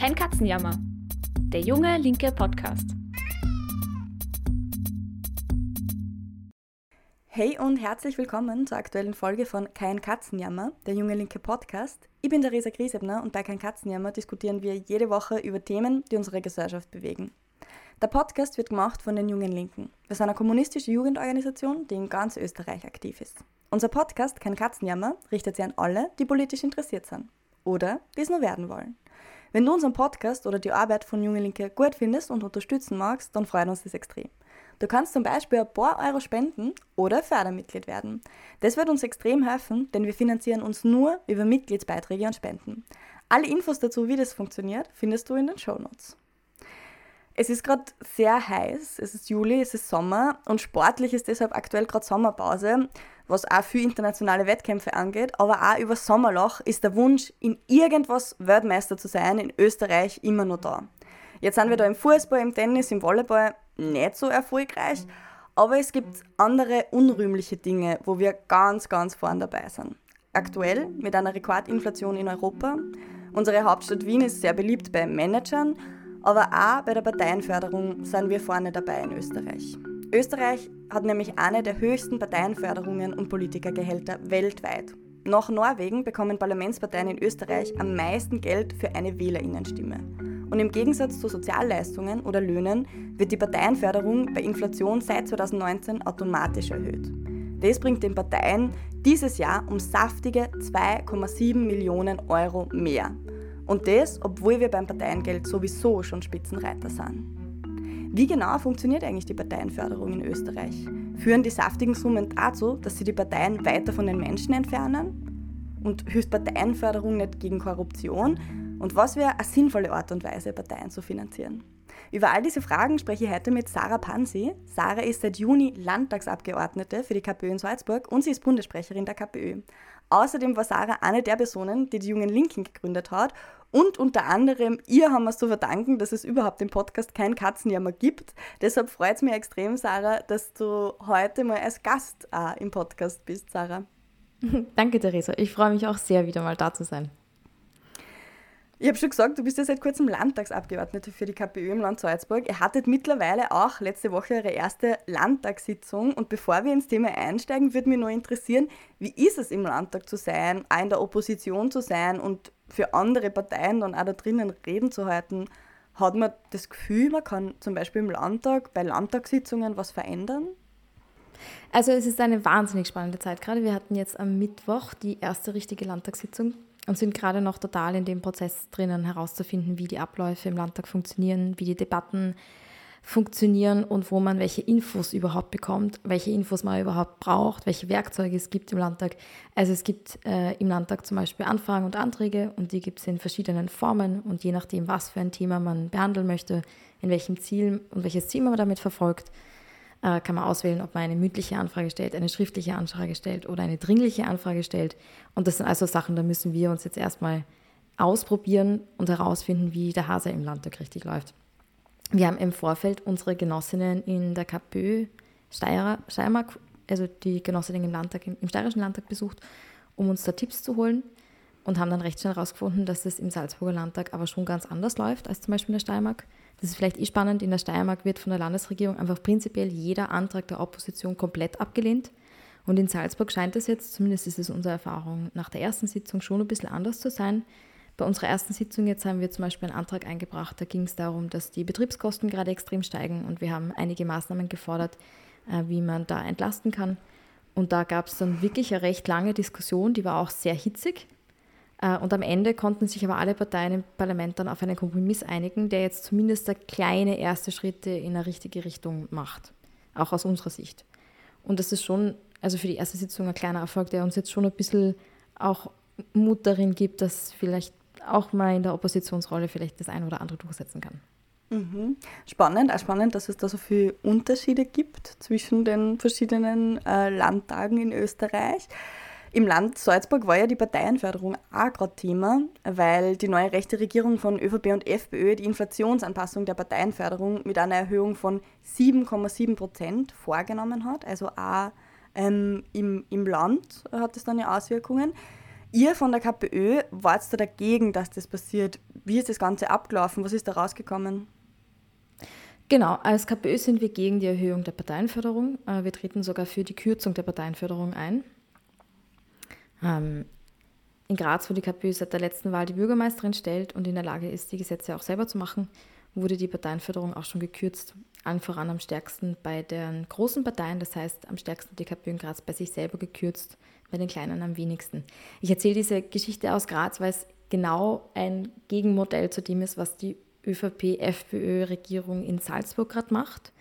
Kein Katzenjammer. Der junge linke Podcast. Hey und herzlich willkommen zur aktuellen Folge von Kein Katzenjammer, der junge linke Podcast. Ich bin Theresa Griesebner und bei Kein Katzenjammer diskutieren wir jede Woche über Themen, die unsere Gesellschaft bewegen. Der Podcast wird gemacht von den Jungen Linken. Wir sind eine kommunistische Jugendorganisation, die in ganz Österreich aktiv ist. Unser Podcast Kein Katzenjammer richtet sich an alle, die politisch interessiert sind oder die es nur werden wollen. Wenn du unseren Podcast oder die Arbeit von Junge Linke gut findest und unterstützen magst, dann freut uns das extrem. Du kannst zum Beispiel ein paar Euro spenden oder Fördermitglied werden. Das wird uns extrem helfen, denn wir finanzieren uns nur über Mitgliedsbeiträge und Spenden. Alle Infos dazu, wie das funktioniert, findest du in den Show Notes. Es ist gerade sehr heiß, es ist Juli, es ist Sommer und sportlich ist deshalb aktuell gerade Sommerpause was auch für internationale Wettkämpfe angeht, aber auch über Sommerloch ist der Wunsch, in irgendwas Weltmeister zu sein, in Österreich immer noch da. Jetzt sind wir da im Fußball, im Tennis, im Volleyball nicht so erfolgreich, aber es gibt andere unrühmliche Dinge, wo wir ganz, ganz vorn dabei sind. Aktuell mit einer Rekordinflation in Europa. Unsere Hauptstadt Wien ist sehr beliebt bei Managern, aber auch bei der Parteienförderung sind wir vorne dabei in Österreich. Österreich hat nämlich eine der höchsten Parteienförderungen und Politikergehälter weltweit. Nach Norwegen bekommen Parlamentsparteien in Österreich am meisten Geld für eine Wählerinnenstimme. Und im Gegensatz zu Sozialleistungen oder Löhnen wird die Parteienförderung bei Inflation seit 2019 automatisch erhöht. Das bringt den Parteien dieses Jahr um saftige 2,7 Millionen Euro mehr. Und das, obwohl wir beim Parteiengeld sowieso schon Spitzenreiter sind. Wie genau funktioniert eigentlich die Parteienförderung in Österreich? Führen die saftigen Summen dazu, dass sie die Parteien weiter von den Menschen entfernen? Und hilft Parteienförderung nicht gegen Korruption? Und was wäre eine sinnvolle Art und Weise, Parteien zu finanzieren? Über all diese Fragen spreche ich heute mit Sarah Pansi. Sarah ist seit Juni Landtagsabgeordnete für die KPÖ in Salzburg und sie ist Bundessprecherin der KPÖ. Außerdem war Sarah eine der Personen, die die Jungen Linken gegründet hat und unter anderem ihr haben wir es zu verdanken, dass es überhaupt im Podcast kein Katzenjammer gibt. Deshalb freut es mich extrem, Sarah, dass du heute mal als Gast äh, im Podcast bist, Sarah. Danke, Theresa. Ich freue mich auch sehr, wieder mal da zu sein. Ich habe schon gesagt, du bist ja seit kurzem Landtagsabgeordnete für die KPÖ im Land Salzburg. Ihr hattet mittlerweile auch letzte Woche eure erste Landtagssitzung. Und bevor wir ins Thema einsteigen, würde mich nur interessieren, wie ist es im Landtag zu sein, auch in der Opposition zu sein und für andere Parteien dann auch da drinnen reden zu halten? Hat man das Gefühl, man kann zum Beispiel im Landtag bei Landtagssitzungen was verändern? Also es ist eine wahnsinnig spannende Zeit gerade. Wir hatten jetzt am Mittwoch die erste richtige Landtagssitzung und sind gerade noch total in dem Prozess drinnen, herauszufinden, wie die Abläufe im Landtag funktionieren, wie die Debatten funktionieren und wo man welche Infos überhaupt bekommt, welche Infos man überhaupt braucht, welche Werkzeuge es gibt im Landtag. Also es gibt äh, im Landtag zum Beispiel Anfragen und Anträge und die gibt es in verschiedenen Formen und je nachdem, was für ein Thema man behandeln möchte, in welchem Ziel und welches Ziel man damit verfolgt, äh, kann man auswählen, ob man eine mündliche Anfrage stellt, eine schriftliche Anfrage stellt oder eine dringliche Anfrage stellt. Und das sind also Sachen, da müssen wir uns jetzt erstmal ausprobieren und herausfinden, wie der Hase im Landtag richtig läuft. Wir haben im Vorfeld unsere Genossinnen in der KPÖ Steiermark, also die Genossinnen im, Landtag, im Steirischen Landtag besucht, um uns da Tipps zu holen und haben dann recht schnell herausgefunden, dass es im Salzburger Landtag aber schon ganz anders läuft als zum Beispiel in der Steiermark. Das ist vielleicht eh spannend, in der Steiermark wird von der Landesregierung einfach prinzipiell jeder Antrag der Opposition komplett abgelehnt. Und in Salzburg scheint es jetzt, zumindest ist es unsere Erfahrung, nach der ersten Sitzung schon ein bisschen anders zu sein. Bei unserer ersten Sitzung jetzt haben wir zum Beispiel einen Antrag eingebracht, da ging es darum, dass die Betriebskosten gerade extrem steigen und wir haben einige Maßnahmen gefordert, äh, wie man da entlasten kann. Und da gab es dann wirklich eine recht lange Diskussion, die war auch sehr hitzig. Äh, und am Ende konnten sich aber alle Parteien im Parlament dann auf einen Kompromiss einigen, der jetzt zumindest der kleine erste Schritte in eine richtige Richtung macht, auch aus unserer Sicht. Und das ist schon, also für die erste Sitzung ein kleiner Erfolg, der uns jetzt schon ein bisschen auch Mut darin gibt, dass vielleicht auch mal in der Oppositionsrolle vielleicht das eine oder andere durchsetzen kann. Mhm. Spannend, auch spannend, dass es da so viele Unterschiede gibt zwischen den verschiedenen äh, Landtagen in Österreich. Im Land Salzburg war ja die Parteienförderung auch gerade Thema, weil die neue rechte Regierung von ÖVP und FPÖ die Inflationsanpassung der Parteienförderung mit einer Erhöhung von 7,7 Prozent vorgenommen hat. Also auch ähm, im, im Land hat es dann ja Auswirkungen. Ihr von der KPÖ wart da dagegen, dass das passiert. wie ist das Ganze abgelaufen? Was ist da rausgekommen? Genau, als KPÖ sind wir gegen die Erhöhung der Parteienförderung. Äh, wir treten sogar für die Kürzung der Parteienförderung ein. Ähm, in Graz, wo die KPÖ seit der letzten Wahl die Bürgermeisterin stellt und in der Lage ist, die Gesetze auch selber zu machen, wurde die Parteienförderung auch schon gekürzt. Allen voran am stärksten bei den großen Parteien, das heißt am stärksten die KPÖ in Graz bei sich selber gekürzt, bei den kleinen am wenigsten. Ich erzähle diese Geschichte aus Graz, weil es genau ein Gegenmodell zu dem ist, was die ÖVP-FPÖ-Regierung in Salzburg gerade macht.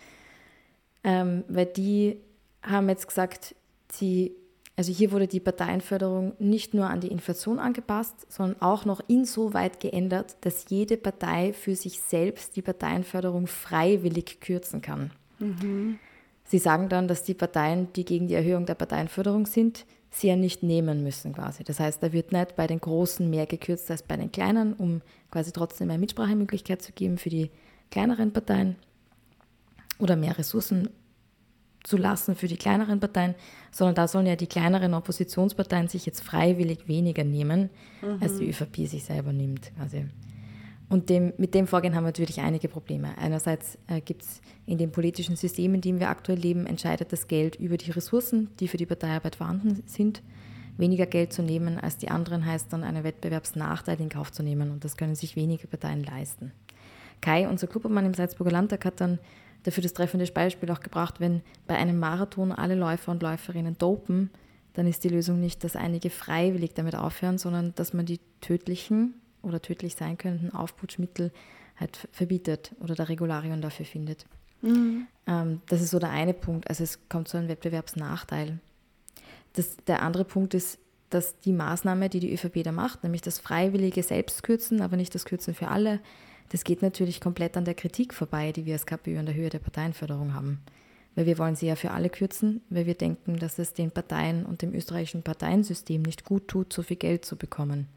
Ähm, weil die haben jetzt gesagt, sie, also hier wurde die Parteienförderung nicht nur an die Inflation angepasst, sondern auch noch insoweit geändert, dass jede Partei für sich selbst die Parteienförderung freiwillig kürzen kann. Mhm. Sie sagen dann, dass die Parteien, die gegen die Erhöhung der Parteienförderung sind, sie ja nicht nehmen müssen quasi. Das heißt, da wird nicht bei den Großen mehr gekürzt als bei den Kleinen, um quasi trotzdem mehr Mitsprachemöglichkeit zu geben für die kleineren Parteien oder mehr Ressourcen zu lassen für die kleineren Parteien, sondern da sollen ja die kleineren Oppositionsparteien sich jetzt freiwillig weniger nehmen, mhm. als die ÖVP sich selber nimmt. Quasi. Und dem, mit dem Vorgehen haben wir natürlich einige Probleme. Einerseits äh, gibt es in den politischen Systemen, in denen wir aktuell leben, entscheidet das Geld über die Ressourcen, die für die Parteiarbeit vorhanden sind. Weniger Geld zu nehmen als die anderen heißt dann einen Wettbewerbsnachteil in Kauf zu nehmen und das können sich wenige Parteien leisten. Kai, unser Klubobmann im Salzburger Landtag, hat dann dafür das treffende Beispiel auch gebracht, wenn bei einem Marathon alle Läufer und Läuferinnen dopen, dann ist die Lösung nicht, dass einige freiwillig damit aufhören, sondern dass man die tödlichen oder tödlich sein könnten Aufputschmittel halt verbietet oder der Regularium dafür findet. Mhm. Ähm, das ist so der eine Punkt. Also es kommt zu einem Wettbewerbsnachteil. Das, der andere Punkt ist, dass die Maßnahme, die die ÖVP da macht, nämlich das freiwillige Selbstkürzen, aber nicht das Kürzen für alle, das geht natürlich komplett an der Kritik vorbei, die wir als KPÖ an der Höhe der Parteienförderung haben. Weil wir wollen sie ja für alle kürzen, weil wir denken, dass es den Parteien und dem österreichischen Parteiensystem nicht gut tut, so viel Geld zu bekommen.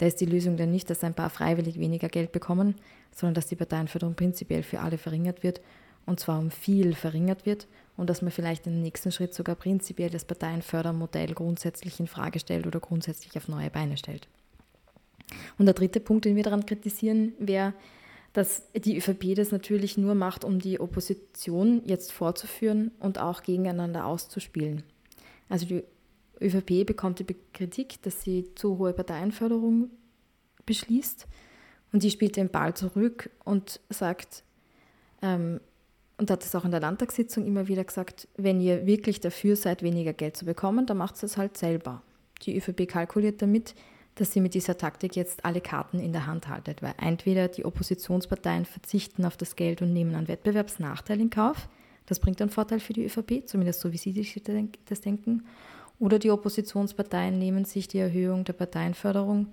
Da ist die Lösung dann nicht, dass ein paar freiwillig weniger Geld bekommen, sondern dass die Parteienförderung prinzipiell für alle verringert wird und zwar um viel verringert wird und dass man vielleicht im nächsten Schritt sogar prinzipiell das Parteienfördermodell grundsätzlich in Frage stellt oder grundsätzlich auf neue Beine stellt. Und der dritte Punkt, den wir daran kritisieren, wäre, dass die ÖVP das natürlich nur macht, um die Opposition jetzt vorzuführen und auch gegeneinander auszuspielen. Also die ÖVP bekommt die Kritik, dass sie zu hohe Parteienförderung beschließt. Und die spielt den Ball zurück und sagt, ähm, und hat es auch in der Landtagssitzung immer wieder gesagt, wenn ihr wirklich dafür seid, weniger Geld zu bekommen, dann macht es halt selber. Die ÖVP kalkuliert damit, dass sie mit dieser Taktik jetzt alle Karten in der Hand haltet, weil entweder die Oppositionsparteien verzichten auf das Geld und nehmen einen Wettbewerbsnachteil in Kauf, das bringt einen Vorteil für die ÖVP, zumindest so wie sie das denken, oder die Oppositionsparteien nehmen sich die Erhöhung der Parteienförderung,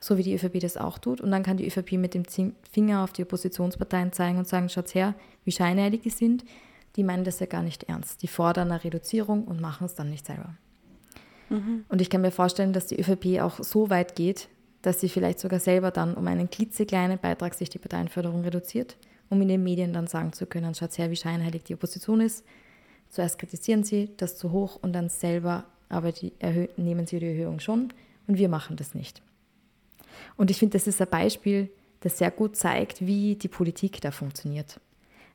so wie die ÖVP das auch tut. Und dann kann die ÖVP mit dem Finger auf die Oppositionsparteien zeigen und sagen, schaut her, wie scheinheilig die sind. Die meinen das ja gar nicht ernst. Die fordern eine Reduzierung und machen es dann nicht selber. Mhm. Und ich kann mir vorstellen, dass die ÖVP auch so weit geht, dass sie vielleicht sogar selber dann um einen klitzekleinen Beitrag sich die Parteienförderung reduziert, um in den Medien dann sagen zu können, schaut her, wie scheinheilig die Opposition ist. Zuerst kritisieren sie das zu hoch und dann selber aber die nehmen sie die Erhöhung schon und wir machen das nicht. Und ich finde, das ist ein Beispiel, das sehr gut zeigt, wie die Politik da funktioniert.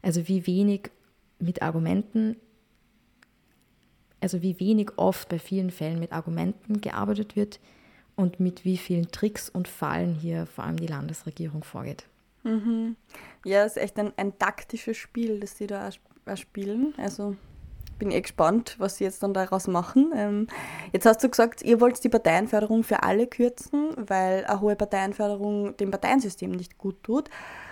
Also wie wenig mit Argumenten, also wie wenig oft bei vielen Fällen mit Argumenten gearbeitet wird und mit wie vielen Tricks und Fallen hier vor allem die Landesregierung vorgeht. Mhm. Ja, es ist echt ein, ein taktisches Spiel, das sie da spielen. Also bin eh gespannt, was sie jetzt dann daraus machen. Ähm, jetzt hast du gesagt, ihr wollt die Parteienförderung für alle kürzen, weil eine hohe Parteienförderung dem Parteiensystem nicht gut tut.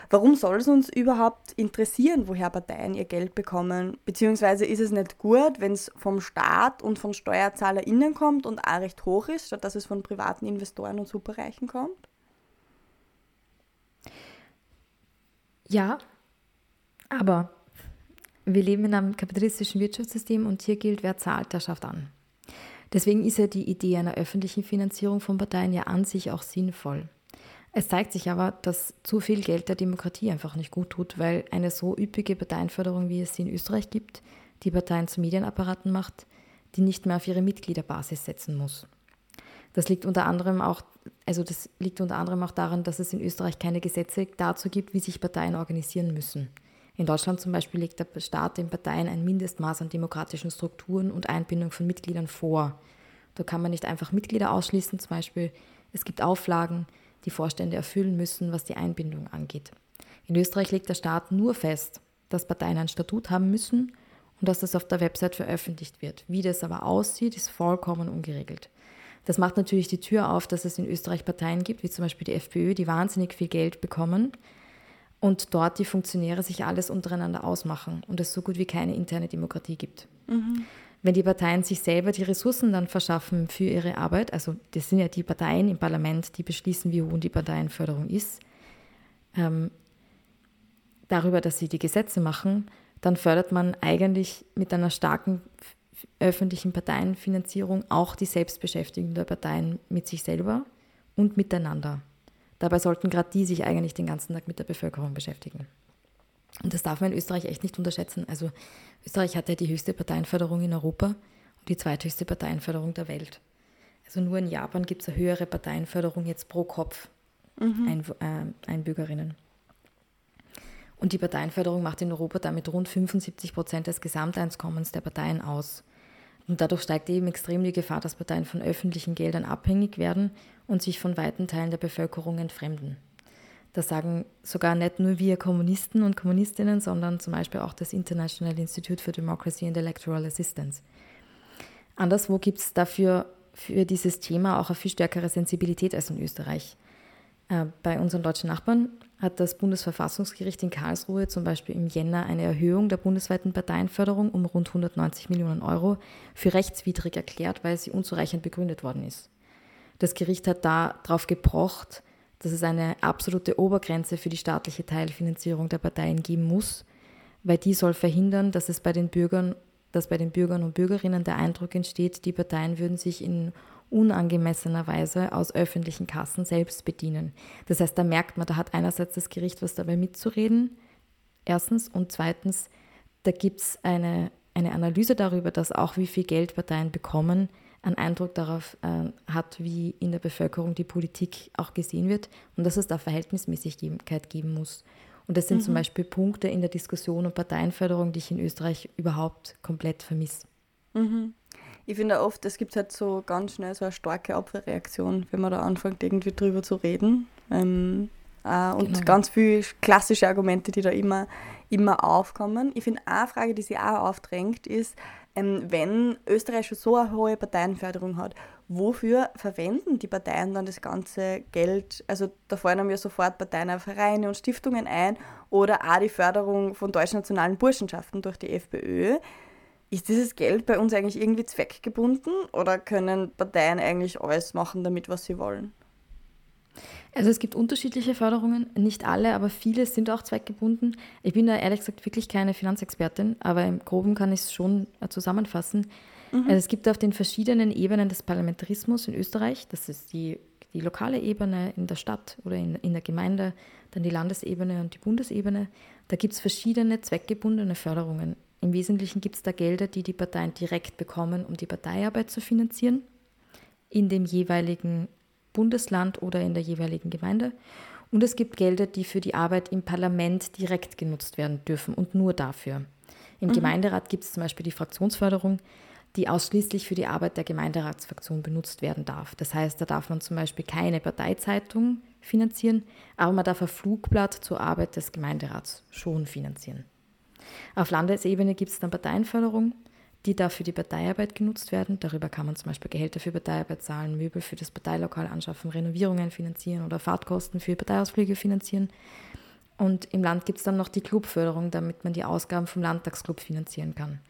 Warum soll es uns überhaupt interessieren, woher Parteien ihr Geld bekommen? Beziehungsweise ist es nicht gut, wenn es vom Staat und von SteuerzahlerInnen kommt und auch recht hoch ist, statt dass es von privaten Investoren und Superreichen kommt? Ja, aber wir leben in einem kapitalistischen Wirtschaftssystem und hier gilt, wer zahlt, der schafft an. Deswegen ist ja die Idee einer öffentlichen Finanzierung von Parteien ja an sich auch sinnvoll. Es zeigt sich aber, dass zu viel Geld der Demokratie einfach nicht gut tut, weil eine so üppige Parteienförderung, wie es sie in Österreich gibt, die Parteien zu Medienapparaten macht, die nicht mehr auf ihre Mitgliederbasis setzen muss. Das liegt unter anderem auch, also das liegt unter anderem auch daran, dass es in Österreich keine Gesetze dazu gibt, wie sich Parteien organisieren müssen. In Deutschland zum Beispiel legt der Staat den Parteien ein Mindestmaß an demokratischen Strukturen und Einbindung von Mitgliedern vor. Da kann man nicht einfach Mitglieder ausschließen, zum Beispiel es gibt Auflagen, die Vorstände erfüllen müssen, was die Einbindung angeht. In Österreich legt der Staat nur fest, dass Parteien ein Statut haben müssen und dass das auf der Website veröffentlicht wird. Wie das aber aussieht, ist vollkommen ungeregelt. Das macht natürlich die Tür auf, dass es in Österreich Parteien gibt, wie zum Beispiel die FPÖ, die wahnsinnig viel Geld bekommen und dort die Funktionäre sich alles untereinander ausmachen und es so gut wie keine interne Demokratie gibt. Mhm. Wenn die Parteien sich selber die Ressourcen dann verschaffen für ihre Arbeit, also das sind ja die Parteien im Parlament, die beschließen, wie hoch die Parteienförderung ist, ähm, darüber, dass sie die Gesetze machen, dann fördert man eigentlich mit einer starken öffentlichen Parteienfinanzierung auch die Selbstbeschäftigung der Parteien mit sich selber und miteinander. Dabei sollten gerade die sich eigentlich den ganzen Tag mit der Bevölkerung beschäftigen. Und das darf man in Österreich echt nicht unterschätzen. Also Österreich hat ja die höchste Parteienförderung in Europa und die zweithöchste Parteienförderung der Welt. Also nur in Japan gibt es eine höhere Parteienförderung jetzt pro Kopf mhm. Ein, äh, Einbürgerinnen. Und die Parteienförderung macht in Europa damit rund 75 Prozent des Gesamteinkommens der Parteien aus. Und dadurch steigt eben extrem die Gefahr, dass Parteien von öffentlichen Geldern abhängig werden und sich von weiten Teilen der Bevölkerung entfremden. Das sagen sogar nicht nur wir Kommunisten und Kommunistinnen, sondern zum Beispiel auch das International Institute for Democracy and Electoral Assistance. Anderswo gibt es dafür für dieses Thema auch eine viel stärkere Sensibilität als in Österreich. Äh, bei unseren deutschen Nachbarn hat das Bundesverfassungsgericht in Karlsruhe zum Beispiel im Jänner eine Erhöhung der bundesweiten Parteienförderung um rund 190 Millionen Euro für rechtswidrig erklärt, weil sie unzureichend begründet worden ist. Das Gericht hat darauf gepocht, dass es eine absolute Obergrenze für die staatliche Teilfinanzierung der Parteien geben muss, weil die soll verhindern, dass es bei den Bürgern, dass bei den Bürgern und Bürgerinnen der Eindruck entsteht, die Parteien würden sich in unangemessener Weise aus öffentlichen Kassen selbst bedienen. Das heißt, da merkt man, da hat einerseits das Gericht was dabei mitzureden, erstens, und zweitens, da gibt es eine, eine Analyse darüber, dass auch wie viel Geld Parteien bekommen, einen Eindruck darauf äh, hat, wie in der Bevölkerung die Politik auch gesehen wird und dass es da Verhältnismäßigkeit geben muss. Und das sind mhm. zum Beispiel Punkte in der Diskussion um Parteienförderung, die ich in Österreich überhaupt komplett vermisse. Mhm ich finde oft, es gibt halt so ganz schnell so eine starke Abwehrreaktion, wenn man da anfängt, irgendwie drüber zu reden. Ähm, äh, und genau. ganz viele klassische Argumente, die da immer, immer aufkommen. Ich finde, eine Frage, die sich auch aufdrängt, ist, ähm, wenn Österreich schon so eine hohe Parteienförderung hat, wofür verwenden die Parteien dann das ganze Geld? Also da fallen mir sofort Parteien, Vereine und Stiftungen ein oder auch die Förderung von deutschnationalen Burschenschaften durch die FPÖ. Ist dieses Geld bei uns eigentlich irgendwie zweckgebunden oder können Parteien eigentlich alles machen damit, was sie wollen? Also es gibt unterschiedliche Förderungen, nicht alle, aber viele sind auch zweckgebunden. Ich bin da ehrlich gesagt wirklich keine Finanzexpertin, aber im Groben kann ich es schon äh, zusammenfassen. Mhm. Also es gibt auf den verschiedenen Ebenen des Parlamentarismus in Österreich, das ist die, die lokale Ebene in der Stadt oder in, in der Gemeinde, dann die Landesebene und die Bundesebene, da gibt es verschiedene zweckgebundene Förderungen. Im Wesentlichen gibt es da Gelder, die die Parteien direkt bekommen, um die Parteiarbeit zu finanzieren, in dem jeweiligen Bundesland oder in der jeweiligen Gemeinde. Und es gibt Gelder, die für die Arbeit im Parlament direkt genutzt werden dürfen und nur dafür. Im mhm. Gemeinderat gibt es zum Beispiel die Fraktionsförderung, die ausschließlich für die Arbeit der Gemeinderatsfraktion benutzt werden darf. Das heißt, da darf man zum Beispiel keine Parteizeitung finanzieren, aber man darf ein Flugblatt zur Arbeit des Gemeinderats schon finanzieren. Auf Landesebene gibt es dann Parteienförderung, die darf für die Parteiarbeit genutzt werden. Darüber kann man zum Beispiel Gehälter für Parteiarbeit zahlen, Möbel für das Parteilokal anschaffen, Renovierungen finanzieren oder Fahrtkosten für Parteiausflüge finanzieren. Und im Land gibt es dann noch die Clubförderung, damit man die Ausgaben vom Landtagsclub finanzieren kann.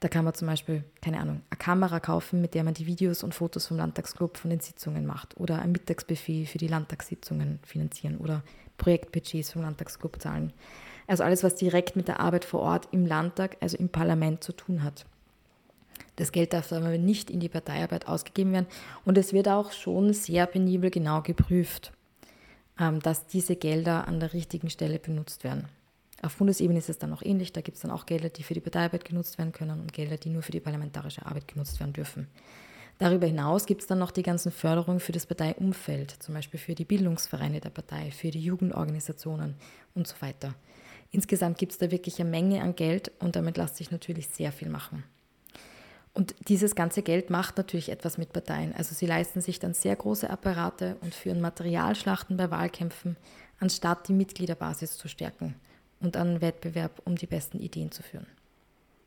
Da kann man zum Beispiel, keine Ahnung, eine Kamera kaufen, mit der man die Videos und Fotos vom Landtagsclub von den Sitzungen macht oder ein Mittagsbuffet für die Landtagssitzungen finanzieren oder Projektbudgets vom Landtagsclub zahlen. Also alles, was direkt mit der Arbeit vor Ort im Landtag, also im Parlament zu tun hat. Das Geld darf aber nicht in die Parteiarbeit ausgegeben werden und es wird auch schon sehr penibel genau geprüft, ähm, dass diese Gelder an der richtigen Stelle benutzt werden. Auf Bundesebene ist es dann auch ähnlich, da gibt es dann auch Gelder, die für die Parteiarbeit genutzt werden können und Gelder, die nur für die parlamentarische Arbeit genutzt werden dürfen. Darüber hinaus gibt es dann noch die ganzen Förderungen für das Parteiumfeld, zum Beispiel für die Bildungsvereine der Partei, für die Jugendorganisationen und so weiter. Insgesamt gibt es da wirklich eine Menge an Geld und damit lässt sich natürlich sehr viel machen. Und dieses ganze Geld macht natürlich etwas mit Parteien. Also sie leisten sich dann sehr große Apparate und führen Materialschlachten bei Wahlkämpfen, anstatt die Mitgliederbasis zu stärken und einen Wettbewerb um die besten Ideen zu führen.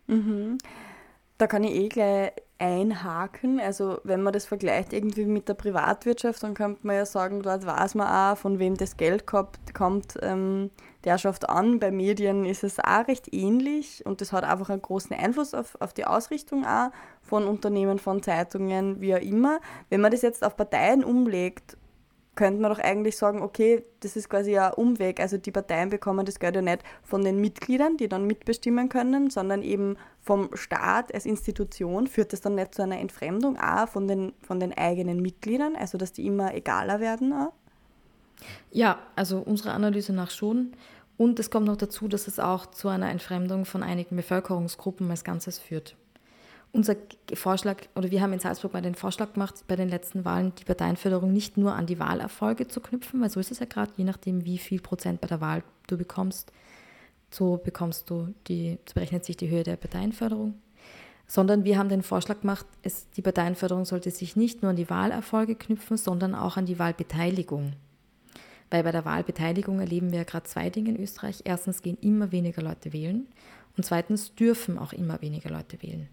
Mhm. Da kann ich eh gleich einhaken. Also wenn man das vergleicht irgendwie mit der Privatwirtschaft, dann könnte man ja sagen, dort weiß man auch, von wem das Geld kommt, ähm, der schafft an. Bei Medien ist es auch recht ähnlich und das hat einfach einen großen Einfluss auf, auf die Ausrichtung auch von Unternehmen, von Zeitungen, wie auch immer. Wenn man das jetzt auf Parteien umlegt, könnte man doch eigentlich sagen, okay, das ist quasi ein Umweg. Also die Parteien bekommen das Geld ja nicht von den Mitgliedern, die dann mitbestimmen können, sondern eben vom Staat als Institution. Führt das dann nicht zu einer Entfremdung auch von den, von den eigenen Mitgliedern, also dass die immer egaler werden auch? Ja, also unserer Analyse nach schon. Und es kommt noch dazu, dass es auch zu einer Entfremdung von einigen Bevölkerungsgruppen als Ganzes führt unser Vorschlag, oder wir haben in Salzburg mal den Vorschlag gemacht, bei den letzten Wahlen die Parteienförderung nicht nur an die Wahlerfolge zu knüpfen, weil so ist es ja gerade, je nachdem, wie viel Prozent bei der Wahl du bekommst, so bekommst du die, so berechnet sich die Höhe der Parteienförderung. Sondern wir haben den Vorschlag gemacht, es, die Parteienförderung sollte sich nicht nur an die Wahlerfolge knüpfen, sondern auch an die Wahlbeteiligung. Weil bei der Wahlbeteiligung erleben wir ja gerade zwei Dinge in Österreich. Erstens gehen immer weniger Leute wählen und zweitens dürfen auch immer weniger Leute wählen.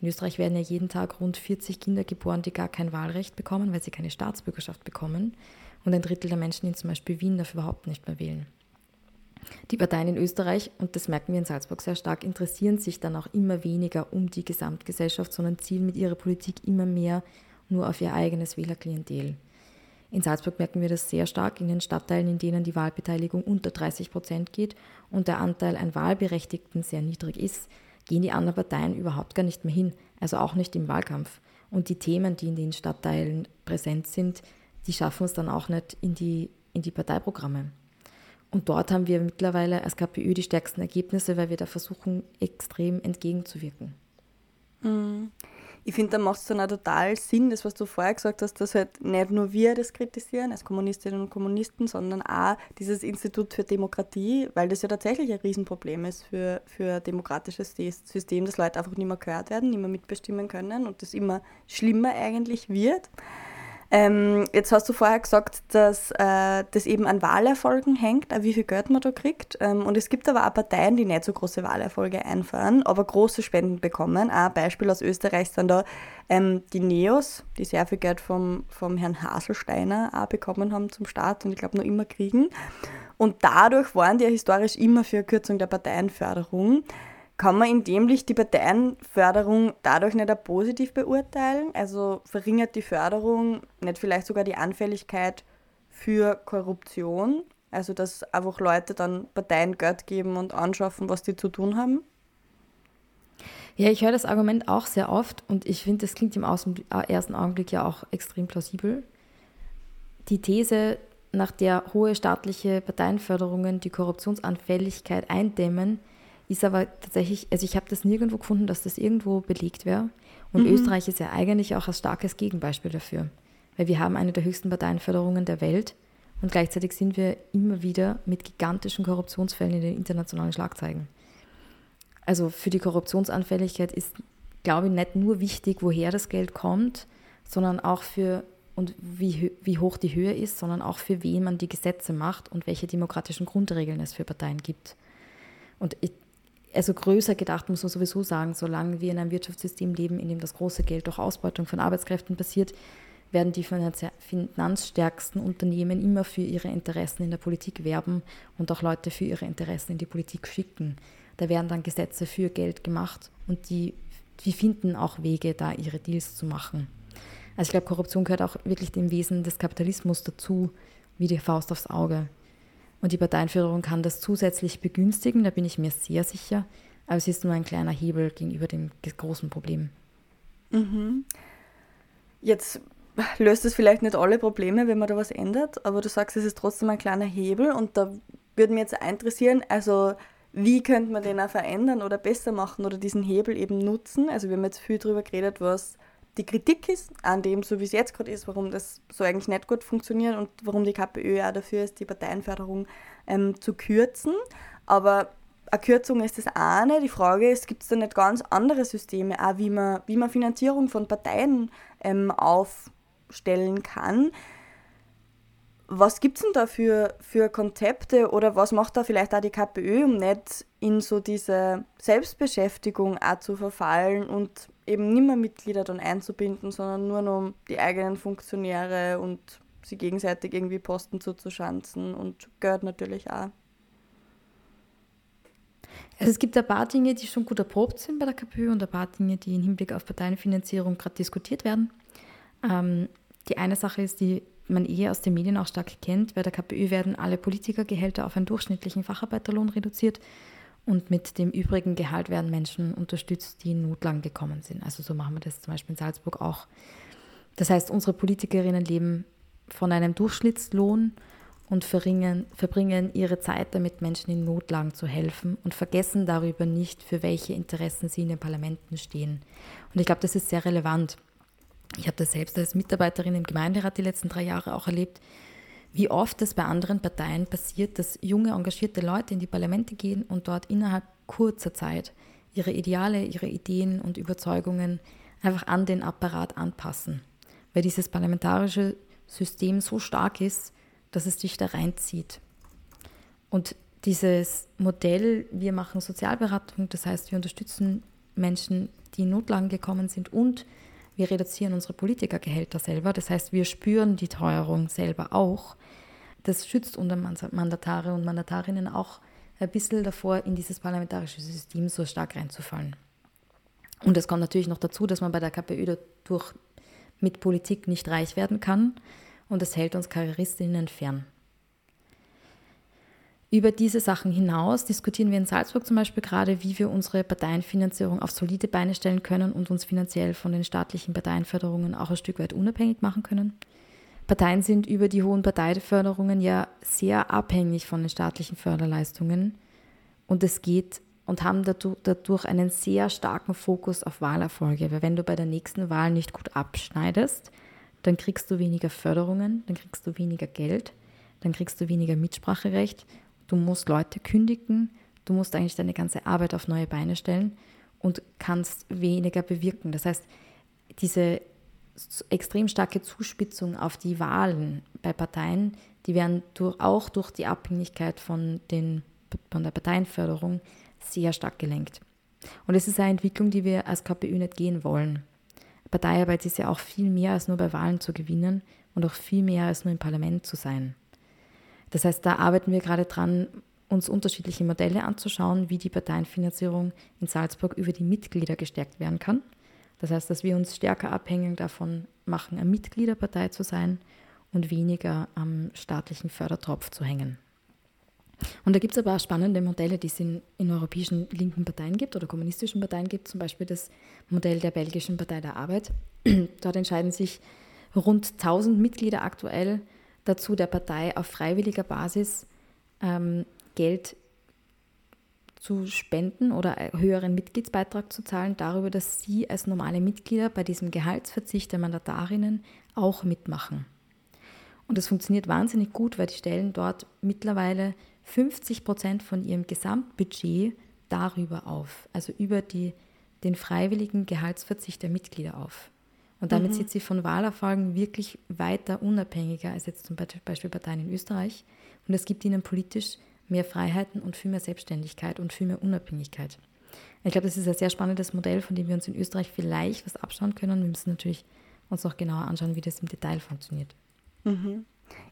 In Österreich werden ja jeden Tag rund 40 Kinder geboren, die gar kein Wahlrecht bekommen, weil sie keine Staatsbürgerschaft bekommen. Und ein Drittel der Menschen in zum Beispiel Wien darf überhaupt nicht mehr wählen. Die Parteien in Österreich, und das merken wir in Salzburg sehr stark, interessieren sich dann auch immer weniger um die Gesamtgesellschaft, sondern zielen mit ihrer Politik immer mehr nur auf ihr eigenes Wählerklientel. In Salzburg merken wir das sehr stark in den Stadtteilen, in denen die Wahlbeteiligung unter 30 Prozent geht und der Anteil an Wahlberechtigten sehr niedrig ist, gehen die anderen Parteien überhaupt gar nicht mehr hin, also auch nicht im Wahlkampf. Und die Themen, die in den Stadtteilen präsent sind, die schaffen es dann auch nicht in die, in die Parteiprogramme. Und dort haben wir mittlerweile als KPÖ die stärksten Ergebnisse, weil wir da versuchen, extrem entgegenzuwirken. Mhm ich finde, da macht es dann auch total Sinn, das, was du vorher gesagt hast, dass halt nicht nur wir das kritisieren als Kommunistinnen und Kommunisten, sondern auch dieses Institut für Demokratie, weil das ja tatsächlich ein Riesenproblem ist für, für ein demokratisches System, dass Leute einfach nicht mehr gehört werden, nicht mehr mitbestimmen können und das immer schlimmer eigentlich wird. Ähm, jetzt hast du vorher gesagt, dass äh, das eben an Wahlerfolgen hängt, wie viel Geld man da kriegt. Ähm, und es gibt aber auch Parteien, die nicht so große Wahlerfolge einfahren, aber große Spenden bekommen. Ein Beispiel aus Österreich sind da ähm, die Neos, die sehr viel Geld vom, vom Herrn Haselsteiner auch bekommen haben zum Start und ich glaube noch immer kriegen. Und dadurch waren die ja historisch immer für Kürzung der Parteienförderung. Kann man in dem Licht die Parteienförderung dadurch nicht auch positiv beurteilen? Also verringert die Förderung nicht vielleicht sogar die Anfälligkeit für Korruption? Also dass einfach Leute dann Parteien Geld geben und anschaffen, was die zu tun haben? Ja, ich höre das Argument auch sehr oft und ich finde, das klingt im äh, ersten Augenblick ja auch extrem plausibel. Die These, nach der hohe staatliche Parteienförderungen die Korruptionsanfälligkeit eindämmen, ist aber tatsächlich, also ich habe das nirgendwo gefunden, dass das irgendwo belegt wäre. Und mhm. Österreich ist ja eigentlich auch ein starkes Gegenbeispiel dafür. Weil wir haben eine der höchsten Parteienförderungen der Welt und gleichzeitig sind wir immer wieder mit gigantischen Korruptionsfällen in den internationalen Schlagzeilen. Also für die Korruptionsanfälligkeit ist, glaube ich, nicht nur wichtig, woher das Geld kommt, sondern auch für und wie, wie hoch die Höhe ist, sondern auch für wen man die Gesetze macht und welche demokratischen Grundregeln es für Parteien gibt. Und ich, also größer gedacht muss man sowieso sagen, solange wir in einem Wirtschaftssystem leben, in dem das große Geld durch Ausbeutung von Arbeitskräften passiert, werden die finanzstärksten Unternehmen immer für ihre Interessen in der Politik werben und auch Leute für ihre Interessen in die Politik schicken. Da werden dann Gesetze für Geld gemacht und die, die finden auch Wege, da ihre Deals zu machen. Also ich glaube, Korruption gehört auch wirklich dem Wesen des Kapitalismus dazu, wie die Faust aufs Auge. Und die Parteienführung kann das zusätzlich begünstigen, da bin ich mir sehr sicher. Aber es ist nur ein kleiner Hebel gegenüber dem großen Problem. Mhm. Jetzt löst es vielleicht nicht alle Probleme, wenn man da was ändert, aber du sagst, es ist trotzdem ein kleiner Hebel und da würde mich jetzt interessieren, also wie könnte man den auch verändern oder besser machen oder diesen Hebel eben nutzen? Also wir haben jetzt viel darüber geredet, was die Kritik ist an dem, so wie es jetzt gerade ist, warum das so eigentlich nicht gut funktioniert und warum die KPÖ ja dafür ist, die Parteienförderung ähm, zu kürzen. Aber eine Kürzung ist das eine. Die Frage ist, gibt es da nicht ganz andere Systeme, auch wie man, wie man Finanzierung von Parteien ähm, aufstellen kann? Was gibt es denn da für, für Konzepte oder was macht da vielleicht auch die KPÖ, um nicht in so diese Selbstbeschäftigung auch zu verfallen und eben nicht mehr Mitglieder dann einzubinden, sondern nur noch die eigenen Funktionäre und sie gegenseitig irgendwie Posten zuzuschanzen und Geld natürlich auch. Also es gibt ein paar Dinge, die schon gut erprobt sind bei der KPÖ und ein paar Dinge, die im Hinblick auf Parteienfinanzierung gerade diskutiert werden. Ähm, die eine Sache ist, die man eher aus den Medien auch stark kennt. Bei der KPÖ werden alle Politikergehälter auf einen durchschnittlichen Facharbeiterlohn reduziert und mit dem übrigen Gehalt werden Menschen unterstützt, die in Not lang gekommen sind. Also so machen wir das zum Beispiel in Salzburg auch. Das heißt, unsere Politikerinnen leben von einem Durchschnittslohn und verbringen ihre Zeit damit, Menschen in Notlagen zu helfen und vergessen darüber nicht, für welche Interessen sie in den Parlamenten stehen. Und ich glaube, das ist sehr relevant. Ich habe das selbst als Mitarbeiterin im Gemeinderat die letzten drei Jahre auch erlebt, wie oft es bei anderen Parteien passiert, dass junge, engagierte Leute in die Parlamente gehen und dort innerhalb kurzer Zeit ihre Ideale, ihre Ideen und Überzeugungen einfach an den Apparat anpassen. Weil dieses parlamentarische System so stark ist, dass es dich da reinzieht. Und dieses Modell, wir machen Sozialberatung, das heißt, wir unterstützen Menschen, die in Notlagen gekommen sind und wir reduzieren unsere Politikergehälter selber. Das heißt, wir spüren die Teuerung selber auch. Das schützt unter Mandatare und Mandatarinnen auch ein bisschen davor, in dieses parlamentarische System so stark reinzufallen. Und es kommt natürlich noch dazu, dass man bei der KPÖ dadurch mit Politik nicht reich werden kann und es hält uns Karrieristinnen fern. Über diese Sachen hinaus diskutieren wir in Salzburg zum Beispiel gerade, wie wir unsere Parteienfinanzierung auf solide Beine stellen können und uns finanziell von den staatlichen Parteienförderungen auch ein Stück weit unabhängig machen können. Parteien sind über die hohen Parteiförderungen ja sehr abhängig von den staatlichen Förderleistungen und es geht und haben dadurch einen sehr starken Fokus auf Wahlerfolge, weil wenn du bei der nächsten Wahl nicht gut abschneidest, dann kriegst du weniger Förderungen, dann kriegst du weniger Geld, dann kriegst du weniger Mitspracherecht Du musst Leute kündigen, du musst eigentlich deine ganze Arbeit auf neue Beine stellen und kannst weniger bewirken. Das heißt, diese extrem starke Zuspitzung auf die Wahlen bei Parteien, die werden durch, auch durch die Abhängigkeit von, den, von der Parteienförderung sehr stark gelenkt. Und es ist eine Entwicklung, die wir als KPÖ nicht gehen wollen. Parteiarbeit ist ja auch viel mehr als nur bei Wahlen zu gewinnen und auch viel mehr als nur im Parlament zu sein. Das heißt, da arbeiten wir gerade dran, uns unterschiedliche Modelle anzuschauen, wie die Parteienfinanzierung in Salzburg über die Mitglieder gestärkt werden kann. Das heißt, dass wir uns stärker abhängig davon machen, eine Mitgliederpartei zu sein und weniger am staatlichen Fördertropf zu hängen. Und da gibt es aber auch spannende Modelle, die es in, in europäischen linken Parteien gibt oder kommunistischen Parteien gibt, zum Beispiel das Modell der belgischen Partei der Arbeit. Dort entscheiden sich rund 1000 Mitglieder aktuell dazu, der Partei auf freiwilliger Basis ähm, Geld zu spenden oder höheren Mitgliedsbeitrag zu zahlen, darüber, dass sie als normale Mitglieder bei diesem Gehaltsverzicht der Mandatarinnen auch mitmachen. Und das funktioniert wahnsinnig gut, weil die stellen dort mittlerweile 50 Prozent von ihrem Gesamtbudget darüber auf, also über die, den freiwilligen Gehaltsverzicht der Mitglieder auf. Und damit mhm. sind sie von Wahlerfolgen wirklich weiter unabhängiger als jetzt zum Beispiel Parteien in Österreich. Und es gibt ihnen politisch mehr Freiheiten und viel mehr Selbstständigkeit und viel mehr Unabhängigkeit. Ich glaube, das ist ein sehr spannendes Modell, von dem wir uns in Österreich vielleicht was abschauen können. Wir müssen natürlich uns noch genauer anschauen, wie das im Detail funktioniert. Mhm.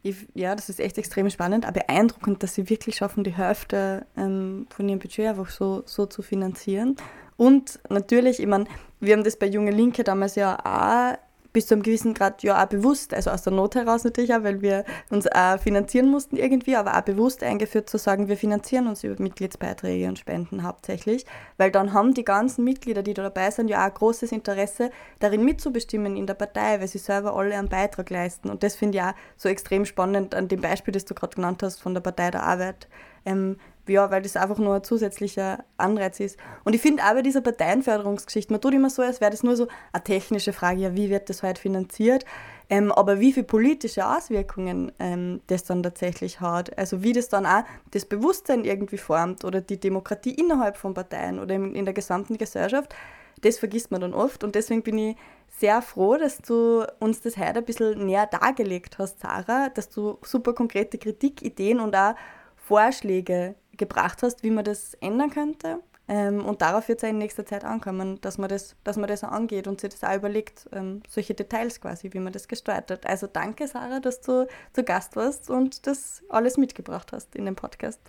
Ich, ja, das ist echt extrem spannend, aber beeindruckend, dass sie wirklich schaffen, die Hälfte ähm, von ihrem Budget einfach so, so zu finanzieren. Und natürlich, ich meine, wir haben das bei Junge Linke damals ja auch bis zu einem gewissen Grad ja auch bewusst, also aus der Not heraus natürlich auch, weil wir uns auch finanzieren mussten irgendwie, aber auch bewusst eingeführt zu sagen, wir finanzieren uns über Mitgliedsbeiträge und Spenden hauptsächlich, weil dann haben die ganzen Mitglieder, die da dabei sind, ja auch großes Interesse darin mitzubestimmen in der Partei, weil sie selber alle einen Beitrag leisten. Und das finde ich auch so extrem spannend an dem Beispiel, das du gerade genannt hast von der Partei der Arbeit, ähm, ja, weil das einfach nur ein zusätzlicher Anreiz ist. Und ich finde auch bei dieser Parteienförderungsgeschichte, man tut immer so, als wäre das nur so eine technische Frage, ja, wie wird das heute finanziert? Ähm, aber wie viele politische Auswirkungen ähm, das dann tatsächlich hat, also wie das dann auch das Bewusstsein irgendwie formt oder die Demokratie innerhalb von Parteien oder in, in der gesamten Gesellschaft, das vergisst man dann oft. Und deswegen bin ich sehr froh, dass du uns das heute ein bisschen näher dargelegt hast, Sarah, dass du super konkrete Kritikideen und auch Vorschläge gebracht hast, wie man das ändern könnte. Ähm, und darauf wird es ja in nächster Zeit ankommen, dass man das, dass man das auch angeht und sich das auch überlegt, ähm, solche Details quasi, wie man das gestaltet. Also danke, Sarah, dass du zu Gast warst und das alles mitgebracht hast in dem Podcast.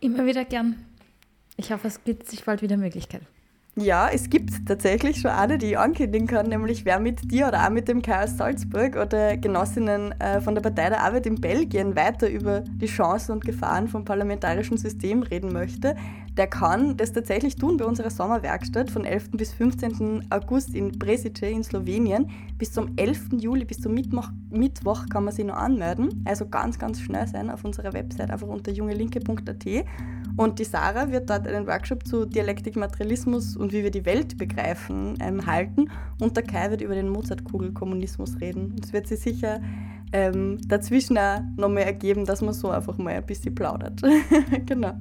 Immer wieder gern. Ich hoffe, es gibt sich bald wieder Möglichkeit. Ja, es gibt tatsächlich schon eine, die ich ankündigen kann, nämlich wer mit dir oder auch mit dem Chaos Salzburg oder Genossinnen äh, von der Partei der Arbeit in Belgien weiter über die Chancen und Gefahren vom parlamentarischen System reden möchte, der kann das tatsächlich tun bei unserer Sommerwerkstatt von 11. bis 15. August in Bresice in Slowenien. Bis zum 11. Juli, bis zum Mittwoch, Mittwoch kann man sich noch anmelden. Also ganz, ganz schnell sein auf unserer Website, einfach unter jungelinke.at. Und die Sarah wird dort einen Workshop zu Dialektik, Materialismus und wie wir die Welt begreifen ähm, halten. Und der Kai wird über den Mozartkugelkommunismus reden. Es wird sich sicher ähm, dazwischen auch nochmal ergeben, dass man so einfach mal ein bisschen plaudert. genau.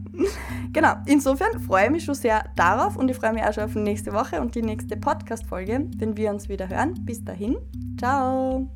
Genau. Insofern freue ich mich schon sehr darauf und ich freue mich auch schon auf nächste Woche und die nächste Podcast-Folge, wenn wir uns wieder hören. Bis dahin. Ciao.